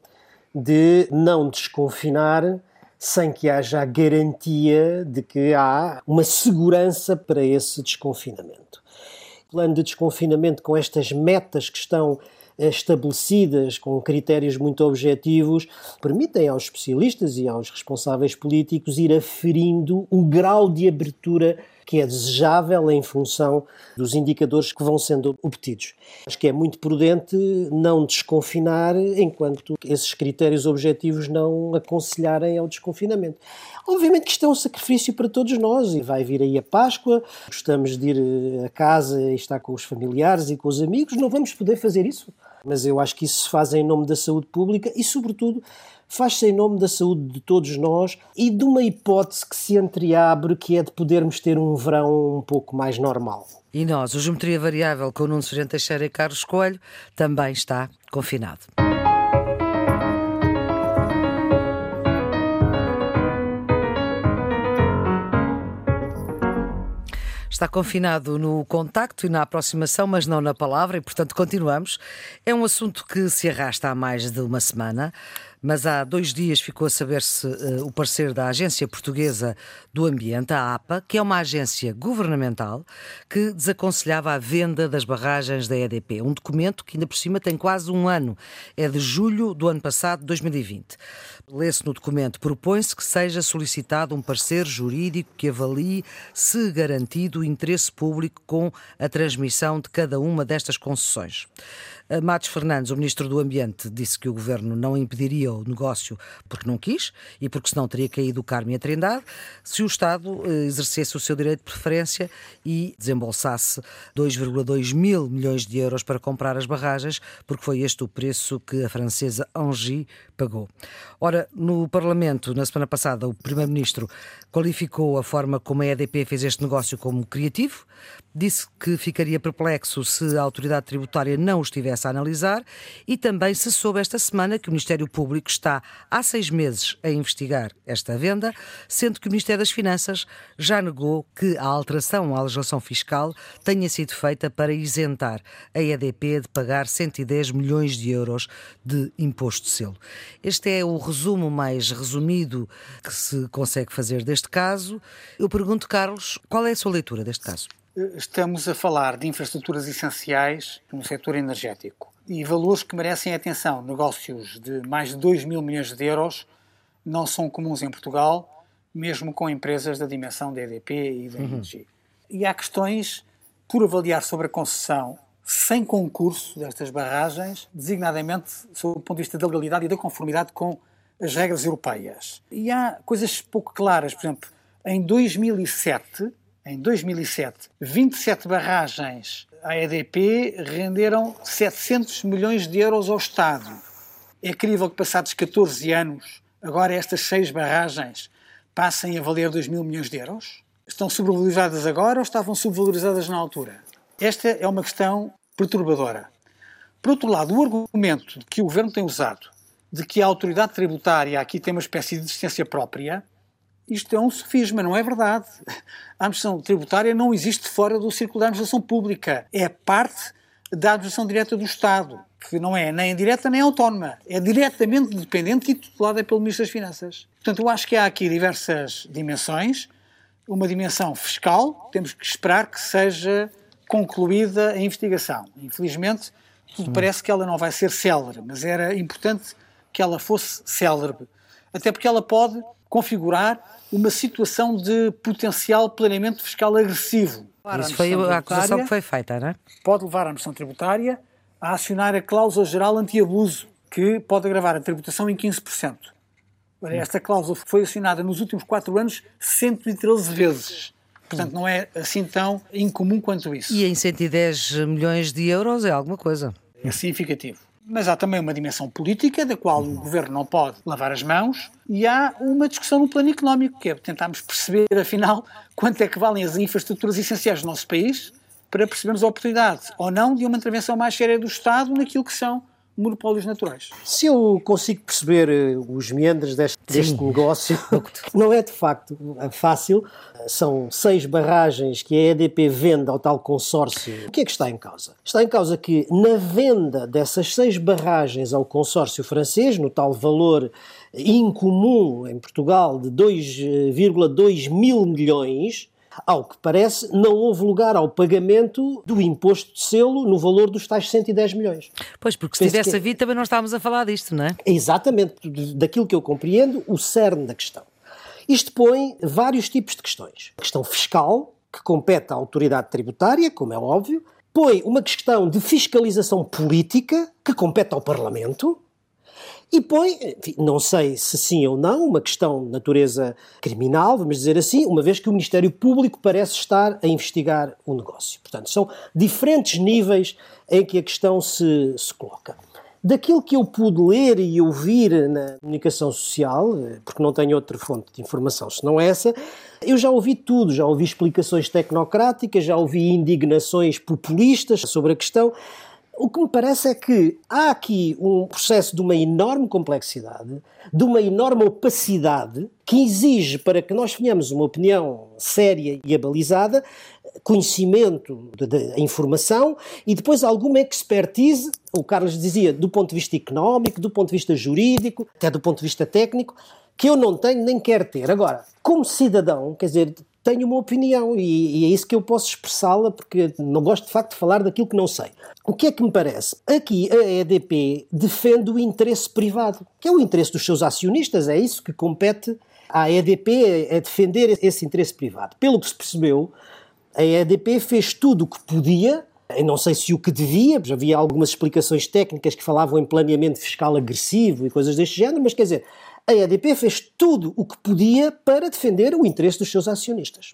de não desconfinar sem que haja a garantia de que há uma segurança para esse desconfinamento. Plano de desconfinamento com estas metas que estão estabelecidas com critérios muito objetivos, permitem aos especialistas e aos responsáveis políticos ir aferindo o grau de abertura que é desejável em função dos indicadores que vão sendo obtidos. Acho que é muito prudente não desconfinar enquanto esses critérios objetivos não aconselharem ao desconfinamento. Obviamente que isto é um sacrifício para todos nós e vai vir aí a Páscoa, gostamos de ir a casa e estar com os familiares e com os amigos, não vamos poder fazer isso. Mas eu acho que isso se faz em nome da saúde pública e, sobretudo, faz-se em nome da saúde de todos nós e de uma hipótese que se entreabre, que é de podermos ter um verão um pouco mais normal. E nós, o Geometria Variável com o Nuno Serente Teixeira e Carlos Coelho, também está confinado. Está confinado no contacto e na aproximação, mas não na palavra, e portanto continuamos. É um assunto que se arrasta há mais de uma semana mas há dois dias ficou a saber-se uh, o parecer da Agência Portuguesa do Ambiente, a APA, que é uma agência governamental que desaconselhava a venda das barragens da EDP. Um documento que ainda por cima tem quase um ano. É de julho do ano passado, 2020. Lê-se no documento, propõe-se que seja solicitado um parecer jurídico que avalie se garantido o interesse público com a transmissão de cada uma destas concessões. Matos Fernandes, o Ministro do Ambiente, disse que o Governo não impediria o negócio porque não quis e porque senão teria caído o Carme e a Trindade se o Estado eh, exercesse o seu direito de preferência e desembolsasse 2,2 mil milhões de euros para comprar as barragens, porque foi este o preço que a francesa Engie pagou. Ora, no Parlamento, na semana passada, o Primeiro-Ministro qualificou a forma como a EDP fez este negócio como criativo, disse que ficaria perplexo se a autoridade tributária não o estivesse a analisar e também se soube esta semana que o Ministério Público está há seis meses a investigar esta venda, sendo que o Ministério das Finanças já negou que a alteração à legislação fiscal tenha sido feita para isentar a EDP de pagar 110 milhões de euros de imposto de selo. Este é o resumo mais resumido que se consegue fazer deste caso. Eu pergunto, Carlos, qual é a sua leitura deste caso? Estamos a falar de infraestruturas essenciais no setor energético e valores que merecem atenção. Negócios de mais de 2 mil milhões de euros não são comuns em Portugal, mesmo com empresas da dimensão da EDP e da ENGIE. Uhum. E há questões por avaliar sobre a concessão sem concurso destas barragens, designadamente sob o ponto de vista da legalidade e da conformidade com as regras europeias. E há coisas pouco claras, por exemplo, em 2007 em 2007, 27 barragens à EDP renderam 700 milhões de euros ao Estado. É crível que, passados 14 anos, agora estas seis barragens passem a valer 2 mil milhões de euros? Estão sobrevalorizadas agora ou estavam subvalorizadas na altura? Esta é uma questão perturbadora, Por outro lado, o argumento que o Governo tem usado de que a autoridade tributária aqui tem uma espécie de existência própria, isto é um sofisma, não é verdade. A administração tributária não existe fora do círculo da administração pública. É parte da administração direta do Estado, que não é nem direta nem autónoma. É diretamente dependente e tutelada pelo Ministro das Finanças. Portanto, eu acho que há aqui diversas dimensões. Uma dimensão fiscal, temos que esperar que seja concluída a investigação. Infelizmente, tudo parece que ela não vai ser célere, mas era importante que ela fosse célere. Até porque ela pode configurar uma situação de potencial planeamento fiscal agressivo. Isso foi a acusação que foi feita, não é? Pode levar a administração tributária a acionar a cláusula geral anti-abuso, que pode agravar a tributação em 15%. Esta cláusula foi acionada nos últimos quatro anos 113 vezes. Portanto, não é assim tão incomum quanto isso. E em 110 milhões de euros é alguma coisa. É significativo. Mas há também uma dimensão política, da qual o governo não pode lavar as mãos, e há uma discussão no plano económico, que é tentarmos perceber, afinal, quanto é que valem as infraestruturas essenciais do nosso país, para percebermos a oportunidade ou não de uma intervenção mais séria do Estado naquilo que são monopólios naturais. Se eu consigo perceber eh, os meandros deste, deste negócio, não é de facto fácil. São seis barragens que a EDP vende ao tal consórcio. O que é que está em causa? Está em causa que, na venda dessas seis barragens ao consórcio francês, no tal valor incomum em Portugal de 2,2 mil milhões, ao que parece, não houve lugar ao pagamento do imposto de selo no valor dos tais 110 milhões. Pois, porque se Penso tivesse que... havido também não estávamos a falar disto, não é? Exatamente, daquilo que eu compreendo, o cerne da questão. Isto põe vários tipos de questões. A questão fiscal, que compete à autoridade tributária, como é óbvio, põe uma questão de fiscalização política, que compete ao Parlamento, e põe, enfim, não sei se sim ou não, uma questão de natureza criminal, vamos dizer assim, uma vez que o Ministério Público parece estar a investigar o negócio. Portanto, são diferentes níveis em que a questão se, se coloca. Daquilo que eu pude ler e ouvir na comunicação social, porque não tenho outra fonte de informação senão essa, eu já ouvi tudo, já ouvi explicações tecnocráticas, já ouvi indignações populistas sobre a questão. O que me parece é que há aqui um processo de uma enorme complexidade, de uma enorme opacidade, que exige, para que nós tenhamos uma opinião séria e abalizada, conhecimento da informação e depois alguma expertise, o Carlos dizia, do ponto de vista económico, do ponto de vista jurídico, até do ponto de vista técnico, que eu não tenho nem quero ter. Agora, como cidadão, quer dizer, tenho uma opinião e, e é isso que eu posso expressá-la, porque não gosto de facto de falar daquilo que não sei. O que é que me parece? Aqui a EDP defende o interesse privado, que é o interesse dos seus acionistas, é isso que compete à EDP, é defender esse interesse privado. Pelo que se percebeu, a EDP fez tudo o que podia, eu não sei se o que devia, já havia algumas explicações técnicas que falavam em planeamento fiscal agressivo e coisas deste género, mas quer dizer, a EDP fez tudo o que podia para defender o interesse dos seus acionistas.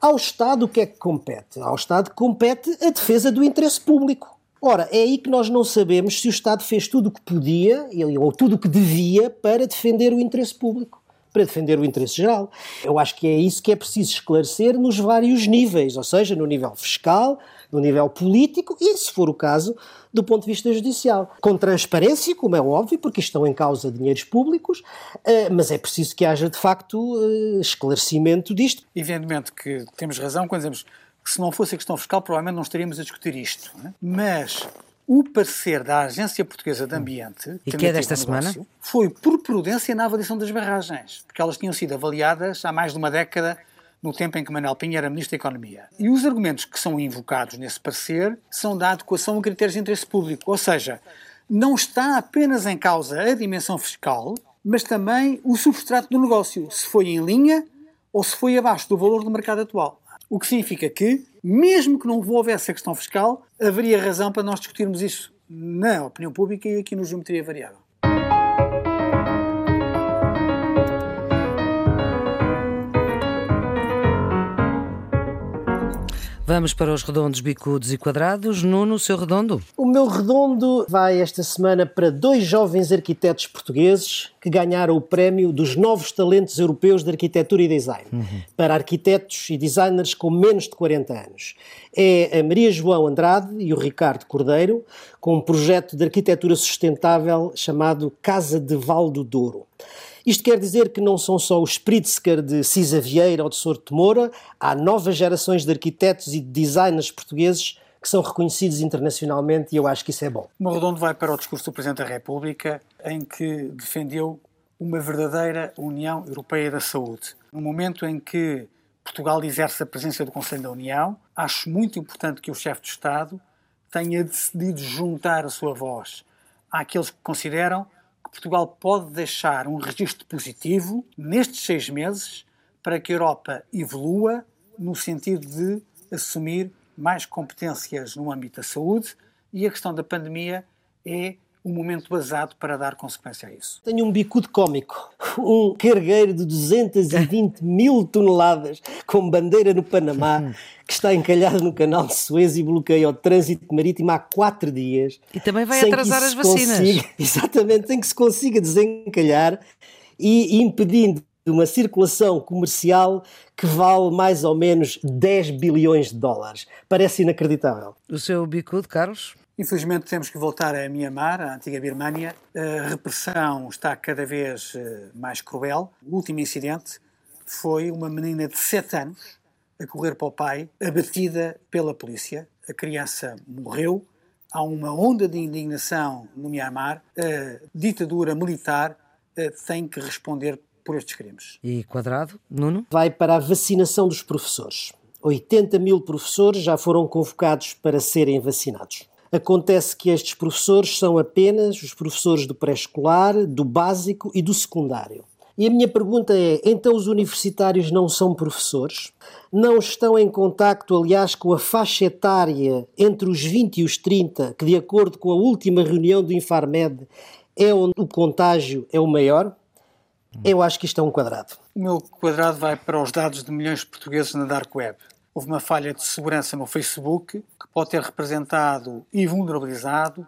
Ao Estado, o que é que compete? Ao Estado compete a defesa do interesse público. Ora, é aí que nós não sabemos se o Estado fez tudo o que podia ou tudo o que devia para defender o interesse público para defender o interesse geral. Eu acho que é isso que é preciso esclarecer nos vários níveis, ou seja, no nível fiscal, no nível político e, se for o caso, do ponto de vista judicial. Com transparência, como é óbvio, porque estão em causa dinheiros públicos, eh, mas é preciso que haja, de facto, eh, esclarecimento disto. Evidentemente que temos razão quando dizemos que se não fosse a questão fiscal, provavelmente não estaríamos a discutir isto. É? Mas o parecer da Agência Portuguesa de Ambiente, e que é desta semana, foi por prudência na avaliação das barragens, porque elas tinham sido avaliadas há mais de uma década, no tempo em que Manuel Pinho era Ministro da Economia. E os argumentos que são invocados nesse parecer são da adequação a critérios de interesse público, ou seja, não está apenas em causa a dimensão fiscal, mas também o substrato do negócio, se foi em linha ou se foi abaixo do valor do mercado atual. O que significa que, mesmo que não houvesse a questão fiscal, haveria razão para nós discutirmos isso na opinião pública e aqui no Geometria Variável. Vamos para os redondos, bicudos e quadrados. Nuno, seu redondo? O meu redondo vai esta semana para dois jovens arquitetos portugueses que ganharam o prémio dos novos talentos europeus de arquitetura e design uhum. para arquitetos e designers com menos de 40 anos. É a Maria João Andrade e o Ricardo Cordeiro, com um projeto de arquitetura sustentável chamado Casa de Valdo Douro. Isto quer dizer que não são só os Pritzker de Cisa Vieira ou de Sorte Moura, há novas gerações de arquitetos e de designers portugueses que são reconhecidos internacionalmente e eu acho que isso é bom. O redondo vai para o discurso do Presidente da República, em que defendeu uma verdadeira União Europeia da Saúde. No momento em que Portugal exerce a presença do Conselho da União, acho muito importante que o chefe de Estado tenha decidido juntar a sua voz àqueles que consideram Portugal pode deixar um registro positivo nestes seis meses para que a Europa evolua no sentido de assumir mais competências no âmbito da saúde e a questão da pandemia é um momento basado para dar consequência a isso. Tenho um bicudo cómico, um cargueiro de 220 mil toneladas com bandeira no Panamá que está encalhado no canal de Suez e bloqueia o trânsito marítimo há quatro dias. E também vai atrasar as vacinas. Consiga, exatamente, sem que se consiga desencalhar e impedindo uma circulação comercial que vale mais ou menos 10 bilhões de dólares. Parece inacreditável. O seu bicudo, Carlos? Infelizmente temos que voltar a Myanmar, a antiga Birmânia. A repressão está cada vez eh, mais cruel. O último incidente foi uma menina de 7 anos a correr para o pai, abatida pela polícia. A criança morreu. Há uma onda de indignação no Myanmar. A ditadura militar eh, tem que responder por estes crimes. E quadrado, Nuno? Vai para a vacinação dos professores. 80 mil professores já foram convocados para serem vacinados. Acontece que estes professores são apenas os professores do pré-escolar, do básico e do secundário. E a minha pergunta é: então os universitários não são professores? Não estão em contacto, aliás, com a faixa etária entre os 20 e os 30, que, de acordo com a última reunião do Infarmed, é onde o contágio é o maior? Eu acho que isto é um quadrado. O meu quadrado vai para os dados de milhões de portugueses na Dark Web houve uma falha de segurança no Facebook que pode ter representado e vulnerabilizado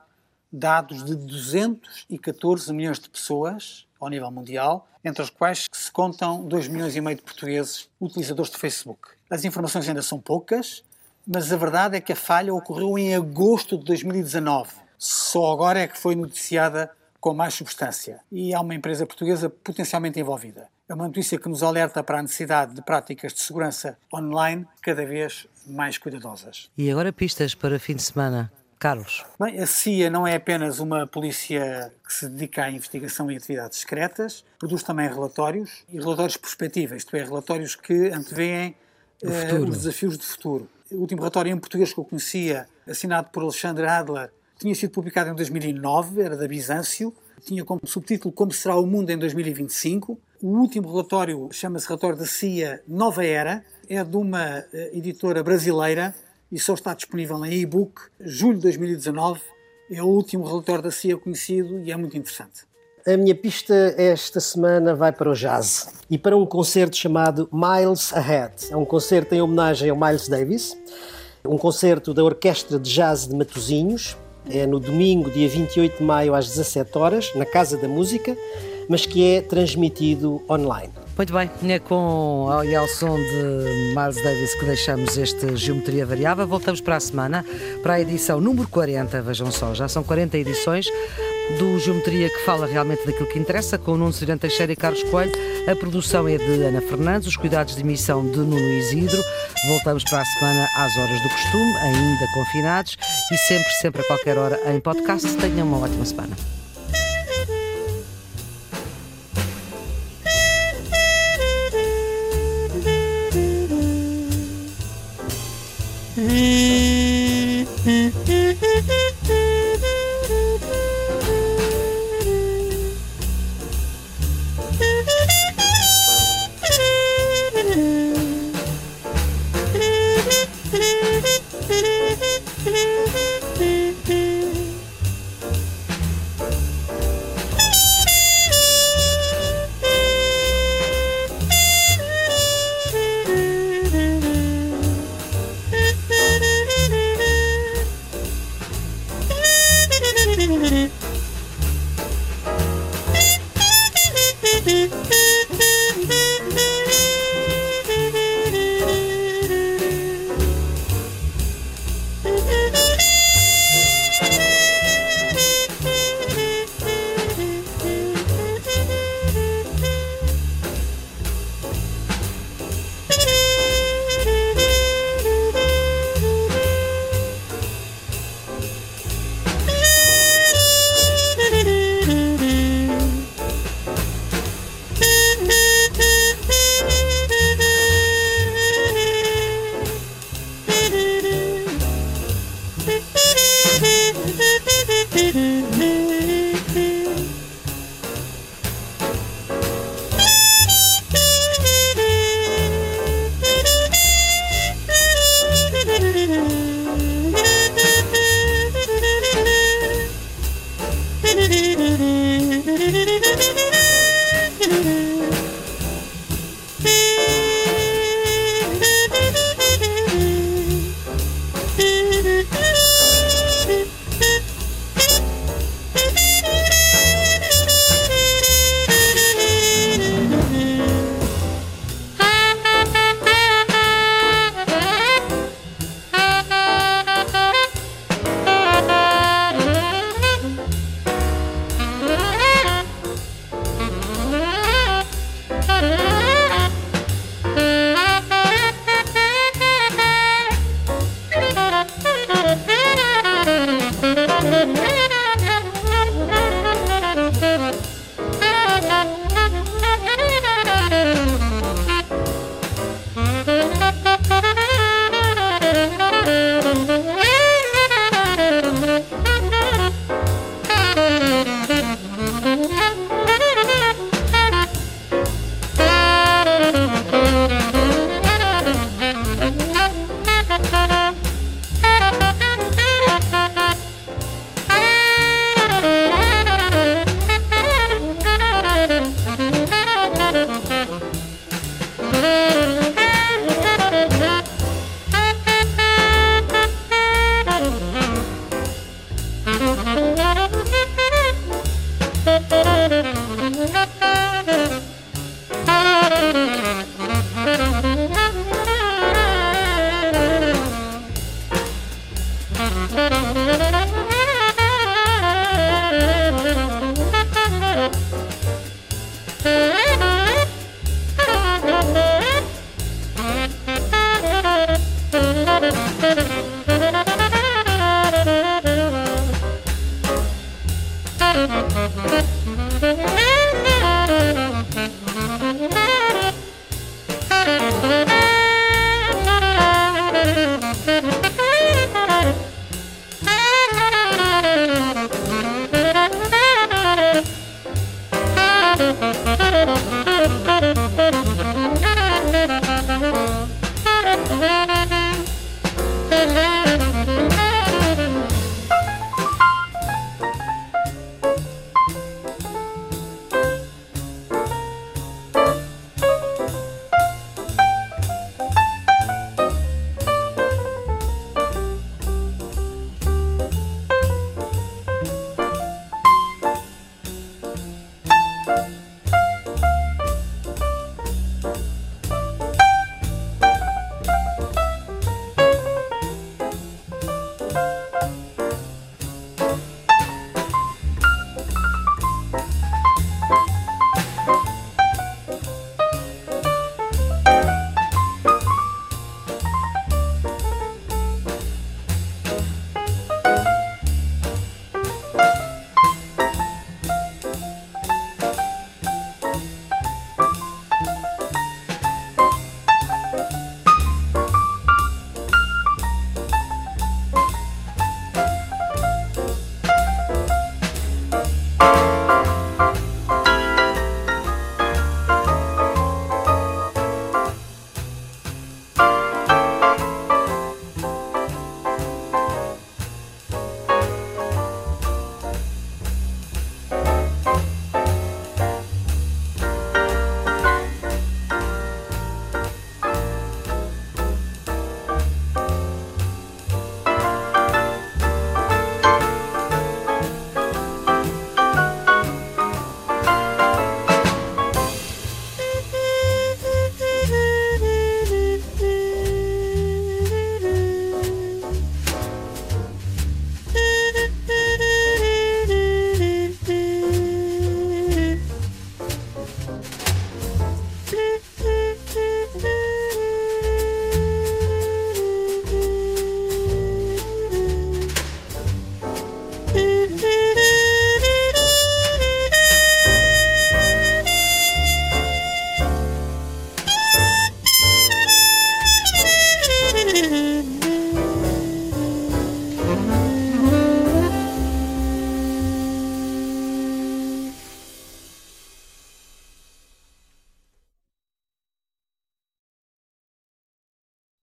dados de 214 milhões de pessoas ao nível mundial, entre as quais se contam 2 milhões e meio de portugueses utilizadores do Facebook. As informações ainda são poucas, mas a verdade é que a falha ocorreu em agosto de 2019. Só agora é que foi noticiada com mais substância. E há uma empresa portuguesa potencialmente envolvida. É uma notícia que nos alerta para a necessidade de práticas de segurança online cada vez mais cuidadosas. E agora pistas para fim de semana. Carlos. Bem, a CIA não é apenas uma polícia que se dedica à investigação e atividades secretas, produz também relatórios e relatórios perspectivas, isto é, relatórios que antevêem uh, os desafios do futuro. O último relatório em português que eu conhecia, assinado por Alexandre Adler, tinha sido publicado em 2009, era da Bizâncio, tinha como subtítulo Como será o mundo em 2025. O último relatório chama-se Relatório da CIA Nova Era, é de uma eh, editora brasileira e só está disponível em e-book, julho de 2019. É o último relatório da CIA conhecido e é muito interessante. A minha pista esta semana vai para o jazz e para um concerto chamado Miles Ahead. É um concerto em homenagem ao Miles Davis, um concerto da Orquestra de Jazz de Matosinhos, é no domingo, dia 28 de maio, às 17 horas, na Casa da Música, mas que é transmitido online. Muito bem, é com e ao som de Miles Davis que deixamos este Geometria Variável. Voltamos para a semana, para a edição número 40, vejam só, já são 40 edições do Geometria que fala realmente daquilo que interessa, com o Nuno Cirante Teixeira e Carlos Coelho. A produção é de Ana Fernandes, os cuidados de emissão de Nuno Isidro. Voltamos para a semana às horas do costume, ainda confinados e sempre, sempre a qualquer hora em podcast. Tenham uma ótima semana.